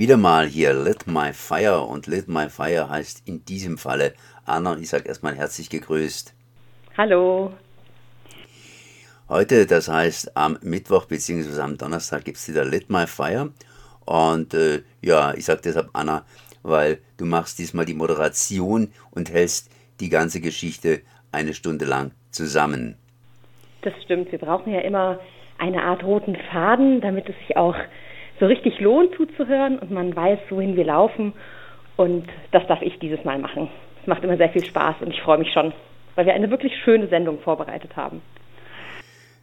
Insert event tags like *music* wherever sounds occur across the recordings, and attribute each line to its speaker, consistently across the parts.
Speaker 1: Wieder mal hier Lit My Fire und Lit My Fire heißt in diesem Falle Anna ich sage erstmal herzlich gegrüßt.
Speaker 2: Hallo.
Speaker 1: Heute, das heißt am Mittwoch bzw. am Donnerstag gibt es wieder Lit My Fire und äh, ja, ich sage deshalb Anna, weil du machst diesmal die Moderation und hältst die ganze Geschichte eine Stunde lang zusammen.
Speaker 2: Das stimmt, wir brauchen ja immer eine Art roten Faden, damit es sich auch so richtig lohnt zuzuhören und man weiß, wohin wir laufen. Und das darf ich dieses Mal machen. Es macht immer sehr viel Spaß und ich freue mich schon, weil wir eine wirklich schöne Sendung vorbereitet haben.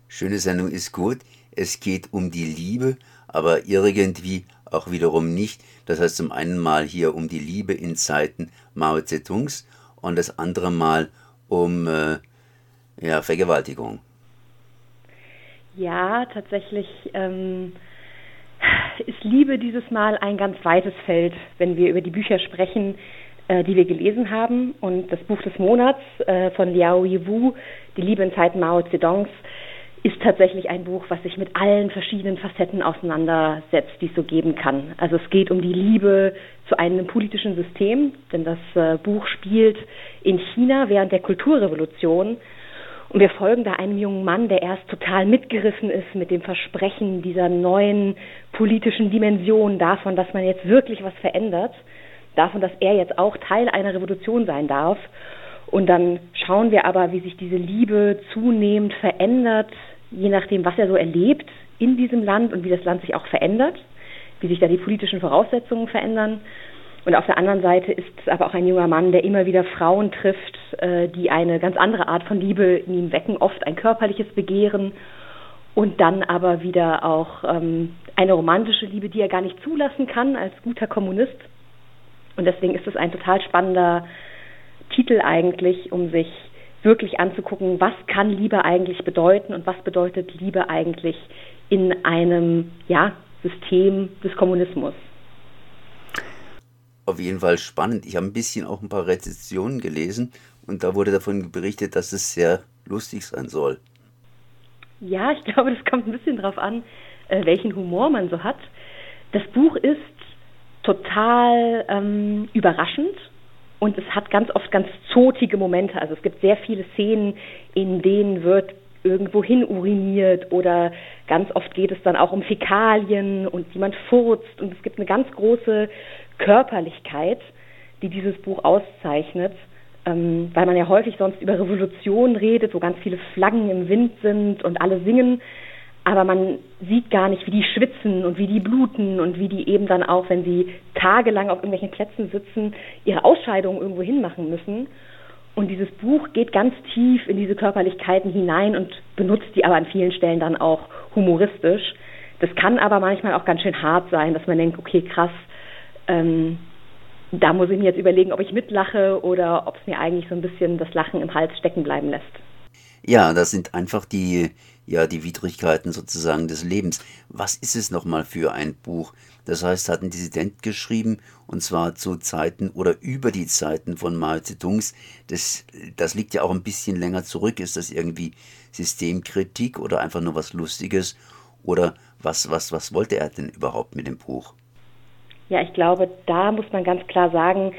Speaker 1: Schöne Sendung ist gut. Es geht um die Liebe, aber irgendwie auch wiederum nicht. Das heißt zum einen mal hier um die Liebe in Zeiten Mao Zedongs und das andere Mal um äh, ja, Vergewaltigung.
Speaker 2: Ja, tatsächlich ähm, ist Liebe dieses Mal ein ganz weites Feld, wenn wir über die Bücher sprechen, äh, die wir gelesen haben. Und das Buch des Monats äh, von Liao Yiwu, Die Liebe in Zeiten Mao Zedongs, ist tatsächlich ein Buch, was sich mit allen verschiedenen Facetten auseinandersetzt, die es so geben kann. Also es geht um die Liebe zu einem politischen System, denn das äh, Buch spielt in China während der Kulturrevolution und wir folgen da einem jungen Mann, der erst total mitgerissen ist mit dem Versprechen dieser neuen politischen Dimension davon, dass man jetzt wirklich was verändert, davon, dass er jetzt auch Teil einer Revolution sein darf. Und dann schauen wir aber, wie sich diese Liebe zunehmend verändert, je nachdem, was er so erlebt in diesem Land und wie das Land sich auch verändert, wie sich da die politischen Voraussetzungen verändern. Und auf der anderen Seite ist es aber auch ein junger Mann, der immer wieder Frauen trifft, äh, die eine ganz andere Art von Liebe in ihm wecken, oft ein körperliches Begehren und dann aber wieder auch ähm, eine romantische Liebe, die er gar nicht zulassen kann als guter Kommunist. Und deswegen ist es ein total spannender Titel eigentlich, um sich wirklich anzugucken, was kann Liebe eigentlich bedeuten und was bedeutet Liebe eigentlich in einem ja, System des Kommunismus
Speaker 1: auf jeden Fall spannend. Ich habe ein bisschen auch ein paar Rezensionen gelesen und da wurde davon berichtet, dass es sehr lustig sein soll.
Speaker 2: Ja, ich glaube, das kommt ein bisschen darauf an, äh, welchen Humor man so hat. Das Buch ist total ähm, überraschend und es hat ganz oft ganz zotige Momente. Also es gibt sehr viele Szenen, in denen wird irgendwo hin uriniert oder ganz oft geht es dann auch um Fäkalien und jemand furzt und es gibt eine ganz große Körperlichkeit, die dieses Buch auszeichnet, ähm, weil man ja häufig sonst über Revolution redet, wo ganz viele Flaggen im Wind sind und alle singen, aber man sieht gar nicht, wie die schwitzen und wie die bluten und wie die eben dann auch, wenn sie tagelang auf irgendwelchen Plätzen sitzen, ihre Ausscheidungen irgendwo hinmachen müssen. Und dieses Buch geht ganz tief in diese Körperlichkeiten hinein und benutzt die aber an vielen Stellen dann auch humoristisch. Das kann aber manchmal auch ganz schön hart sein, dass man denkt, okay, krass, ähm, da muss ich mir jetzt überlegen, ob ich mitlache oder ob es mir eigentlich so ein bisschen das Lachen im Hals stecken bleiben lässt.
Speaker 1: Ja, das sind einfach die, ja, die Widrigkeiten sozusagen des Lebens. Was ist es nochmal für ein Buch? Das heißt, hat ein Dissident geschrieben, und zwar zu Zeiten oder über die Zeiten von Mao Zedongs. Das, das liegt ja auch ein bisschen länger zurück. Ist das irgendwie Systemkritik oder einfach nur was Lustiges? Oder was, was, was wollte er denn überhaupt mit dem Buch?
Speaker 2: Ja, ich glaube, da muss man ganz klar sagen,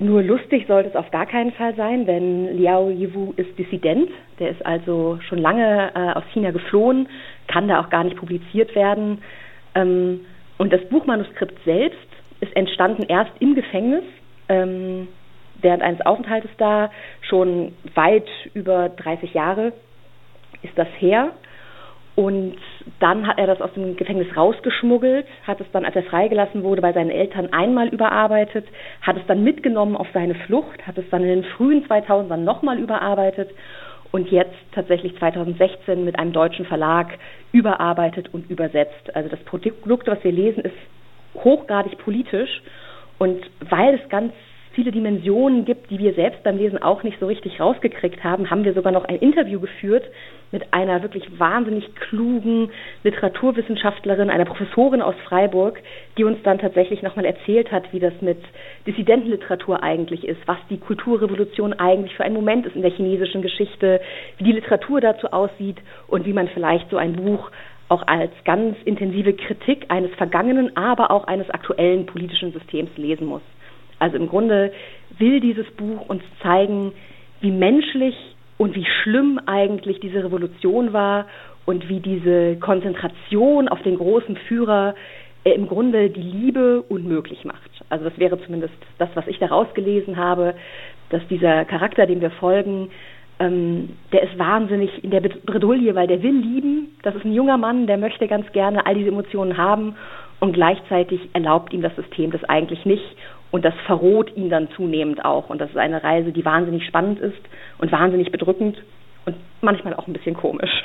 Speaker 2: nur lustig sollte es auf gar keinen Fall sein, denn Liao Yiwu ist Dissident. Der ist also schon lange äh, aus China geflohen, kann da auch gar nicht publiziert werden. Ähm, und das Buchmanuskript selbst ist entstanden erst im Gefängnis, ähm, während eines Aufenthaltes da, schon weit über 30 Jahre ist das her. Und dann hat er das aus dem Gefängnis rausgeschmuggelt, hat es dann, als er freigelassen wurde, bei seinen Eltern einmal überarbeitet, hat es dann mitgenommen auf seine Flucht, hat es dann in den frühen 2000ern nochmal überarbeitet und jetzt tatsächlich 2016 mit einem deutschen Verlag überarbeitet und übersetzt. Also das Produkt, was wir lesen, ist hochgradig politisch und weil es ganz viele Dimensionen gibt, die wir selbst beim Lesen auch nicht so richtig rausgekriegt haben, haben wir sogar noch ein Interview geführt mit einer wirklich wahnsinnig klugen Literaturwissenschaftlerin, einer Professorin aus Freiburg, die uns dann tatsächlich nochmal erzählt hat, wie das mit Dissidentenliteratur eigentlich ist, was die Kulturrevolution eigentlich für ein Moment ist in der chinesischen Geschichte, wie die Literatur dazu aussieht und wie man vielleicht so ein Buch auch als ganz intensive Kritik eines vergangenen, aber auch eines aktuellen politischen Systems lesen muss. Also im Grunde will dieses Buch uns zeigen, wie menschlich und wie schlimm eigentlich diese Revolution war und wie diese Konzentration auf den großen Führer äh, im Grunde die Liebe unmöglich macht. Also das wäre zumindest das, was ich daraus gelesen habe, dass dieser Charakter, dem wir folgen, ähm, der ist wahnsinnig in der Bredouille, weil der will lieben. Das ist ein junger Mann, der möchte ganz gerne all diese Emotionen haben und gleichzeitig erlaubt ihm das System das eigentlich nicht und das verroht ihn dann zunehmend auch. Und das ist eine Reise, die wahnsinnig spannend ist und wahnsinnig bedrückend und manchmal auch ein bisschen komisch.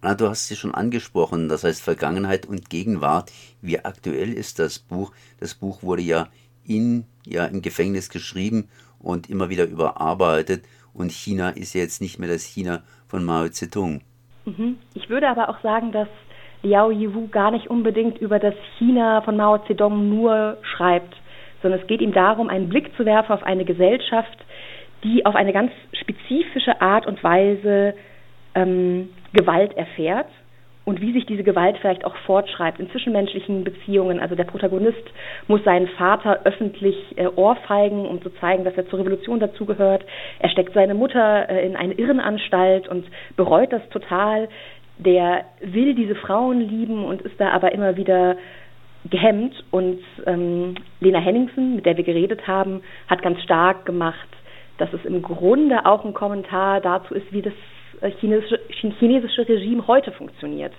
Speaker 1: Ah, du hast sie schon angesprochen, das heißt Vergangenheit und Gegenwart. Wie aktuell ist das Buch? Das Buch wurde ja in ja im Gefängnis geschrieben und immer wieder überarbeitet und China ist jetzt nicht mehr das China von Mao Zedong.
Speaker 2: Mhm. Ich würde aber auch sagen, dass Liao Yiwu gar nicht unbedingt über das China von Mao Zedong nur schreibt, sondern es geht ihm darum, einen Blick zu werfen auf eine Gesellschaft, die auf eine ganz spezifische Art und Weise ähm, Gewalt erfährt und wie sich diese Gewalt vielleicht auch fortschreibt in zwischenmenschlichen Beziehungen. Also der Protagonist muss seinen Vater öffentlich äh, ohrfeigen, um zu zeigen, dass er zur Revolution dazugehört. Er steckt seine Mutter äh, in eine Irrenanstalt und bereut das total. Der will diese Frauen lieben und ist da aber immer wieder gehemmt. Und ähm, Lena Henningsen, mit der wir geredet haben, hat ganz stark gemacht, dass es im Grunde auch ein Kommentar dazu ist, wie das äh, chinesische, chinesische Regime heute funktioniert.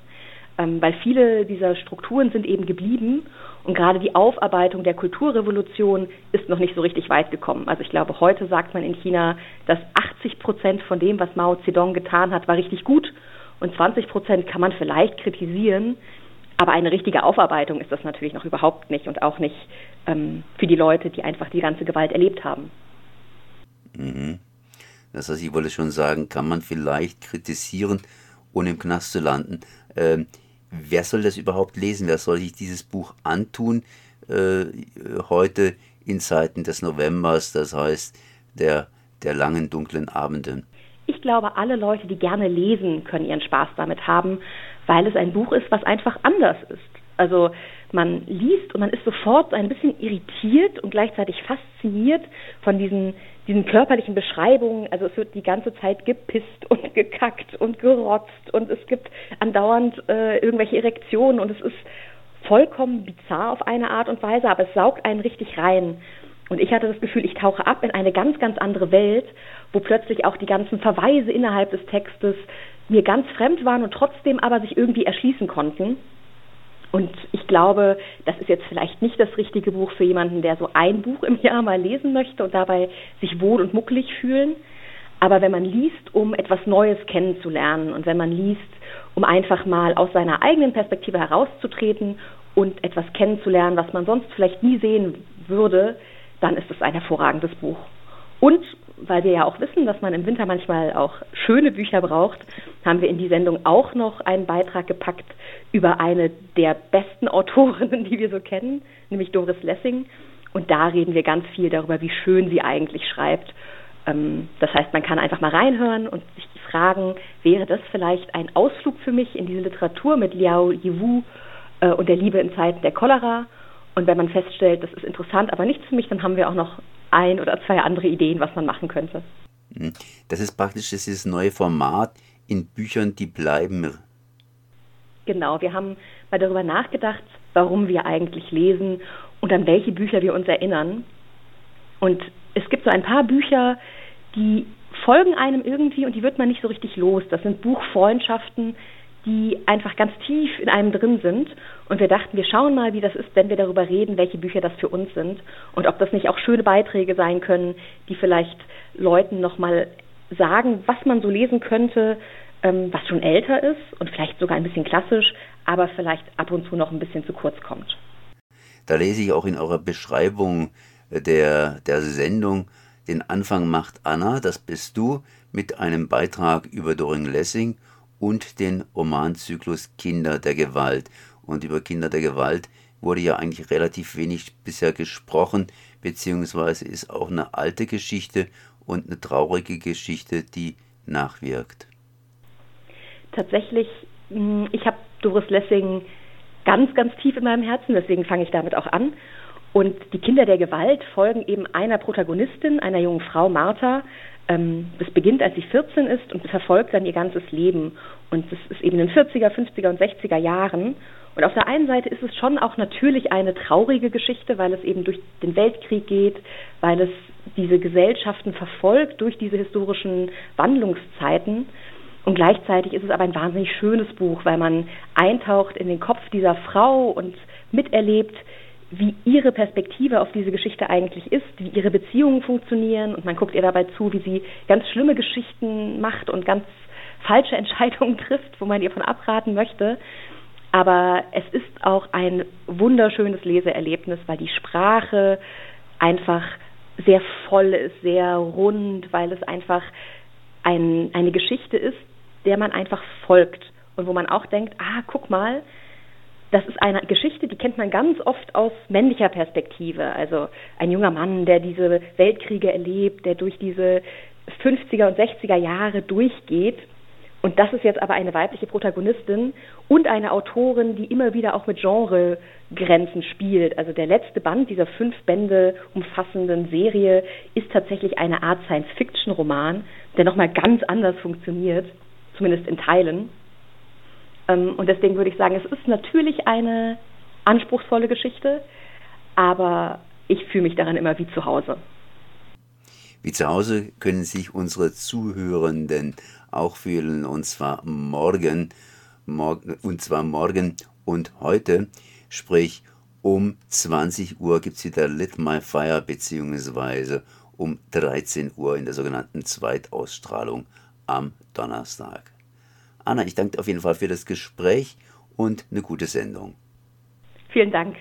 Speaker 2: Ähm, weil viele dieser Strukturen sind eben geblieben und gerade die Aufarbeitung der Kulturrevolution ist noch nicht so richtig weit gekommen. Also ich glaube, heute sagt man in China, dass 80 Prozent von dem, was Mao Zedong getan hat, war richtig gut und 20 Prozent kann man vielleicht kritisieren. Aber eine richtige Aufarbeitung ist das natürlich noch überhaupt nicht und auch nicht ähm, für die Leute, die einfach die ganze Gewalt erlebt haben.
Speaker 1: Mhm. Das heißt, ich wollte schon sagen, kann man vielleicht kritisieren, ohne im Knast zu landen. Ähm, wer soll das überhaupt lesen? Wer soll sich dieses Buch antun äh, heute in Zeiten des Novembers, das heißt der, der langen dunklen Abende?
Speaker 2: Ich glaube, alle Leute, die gerne lesen, können ihren Spaß damit haben, weil es ein Buch ist, was einfach anders ist. Also man liest und man ist sofort ein bisschen irritiert und gleichzeitig fasziniert von diesen, diesen körperlichen Beschreibungen. Also es wird die ganze Zeit gepisst und *laughs* gekackt und gerotzt und es gibt andauernd äh, irgendwelche Erektionen und es ist vollkommen bizarr auf eine Art und Weise, aber es saugt einen richtig rein. Und ich hatte das Gefühl, ich tauche ab in eine ganz, ganz andere Welt, wo plötzlich auch die ganzen Verweise innerhalb des Textes mir ganz fremd waren und trotzdem aber sich irgendwie erschließen konnten. Und ich glaube, das ist jetzt vielleicht nicht das richtige Buch für jemanden, der so ein Buch im Jahr mal lesen möchte und dabei sich wohl und muckelig fühlen. Aber wenn man liest, um etwas Neues kennenzulernen und wenn man liest, um einfach mal aus seiner eigenen Perspektive herauszutreten und etwas kennenzulernen, was man sonst vielleicht nie sehen würde, dann ist es ein hervorragendes Buch. Und weil wir ja auch wissen, dass man im Winter manchmal auch schöne Bücher braucht, haben wir in die Sendung auch noch einen Beitrag gepackt über eine der besten *laughs* Autorinnen, die wir so kennen, nämlich Doris Lessing. Und da reden wir ganz viel darüber, wie schön sie eigentlich schreibt. Ähm, das heißt, man kann einfach mal reinhören und sich fragen, wäre das vielleicht ein Ausflug für mich in diese Literatur mit Liao Yiwu äh, und der Liebe in Zeiten der Cholera? Und wenn man feststellt, das ist interessant, aber nichts für mich, dann haben wir auch noch ein oder zwei andere Ideen, was man machen könnte.
Speaker 1: Hm. Das ist praktisch dieses neue Format in Büchern, die bleiben.
Speaker 2: Genau, wir haben mal darüber nachgedacht, warum wir eigentlich lesen und an welche Bücher wir uns erinnern. Und es gibt so ein paar Bücher, die folgen einem irgendwie und die wird man nicht so richtig los. Das sind Buchfreundschaften, die einfach ganz tief in einem drin sind. Und wir dachten, wir schauen mal, wie das ist, wenn wir darüber reden, welche Bücher das für uns sind und ob das nicht auch schöne Beiträge sein können, die vielleicht Leuten nochmal sagen, was man so lesen könnte, ähm, was schon älter ist und vielleicht sogar ein bisschen klassisch, aber vielleicht ab und zu noch ein bisschen zu kurz kommt.
Speaker 1: Da lese ich auch in eurer Beschreibung der, der Sendung, den Anfang macht Anna, das bist du, mit einem Beitrag über Doring Lessing und den Romanzyklus Kinder der Gewalt. Und über Kinder der Gewalt wurde ja eigentlich relativ wenig bisher gesprochen, beziehungsweise ist auch eine alte Geschichte und eine traurige Geschichte, die nachwirkt.
Speaker 2: Tatsächlich hm, ich habe Doris Lessing ganz, ganz tief in meinem Herzen, deswegen fange ich damit auch an. Und die Kinder der Gewalt folgen eben einer Protagonistin, einer jungen Frau, Martha. Ähm, das beginnt, als sie 14 ist und verfolgt dann ihr ganzes Leben. Und das ist eben in den 40er, 50er und 60er Jahren. Und auf der einen Seite ist es schon auch natürlich eine traurige Geschichte, weil es eben durch den Weltkrieg geht, weil es diese Gesellschaften verfolgt durch diese historischen Wandlungszeiten. Und gleichzeitig ist es aber ein wahnsinnig schönes Buch, weil man eintaucht in den Kopf dieser Frau und miterlebt, wie ihre Perspektive auf diese Geschichte eigentlich ist, wie ihre Beziehungen funktionieren und man guckt ihr dabei zu, wie sie ganz schlimme Geschichten macht und ganz falsche *laughs* Entscheidungen trifft, wo man ihr von abraten möchte. Aber es ist auch ein wunderschönes Leseerlebnis, weil die Sprache einfach sehr voll ist, sehr rund, weil es einfach ein, eine Geschichte ist, der man einfach folgt und wo man auch denkt, ah, guck mal, das ist eine Geschichte, die kennt man ganz oft aus männlicher Perspektive. Also ein junger Mann, der diese Weltkriege erlebt, der durch diese 50er und 60er Jahre durchgeht und das ist jetzt aber eine weibliche Protagonistin und eine Autorin, die immer wieder auch mit Genregrenzen spielt. Also der letzte Band dieser fünf Bände umfassenden Serie ist tatsächlich eine Art Science-Fiction-Roman, der nochmal ganz anders funktioniert, zumindest in Teilen. Ähm, und deswegen würde ich sagen, es ist natürlich eine anspruchsvolle Geschichte, aber ich fühle mich daran immer wie zu Hause.
Speaker 1: Wie zu Hause können sich unsere Zuhörenden auch fühlen, und zwar morgen, morgen und zwar morgen und heute, sprich um 20 Uhr gibt es wieder Lit My Fire, beziehungsweise um 13 Uhr in der sogenannten Zweitausstrahlung am Donnerstag. Anna, ich danke auf jeden Fall für das Gespräch und eine gute Sendung.
Speaker 2: Vielen Dank.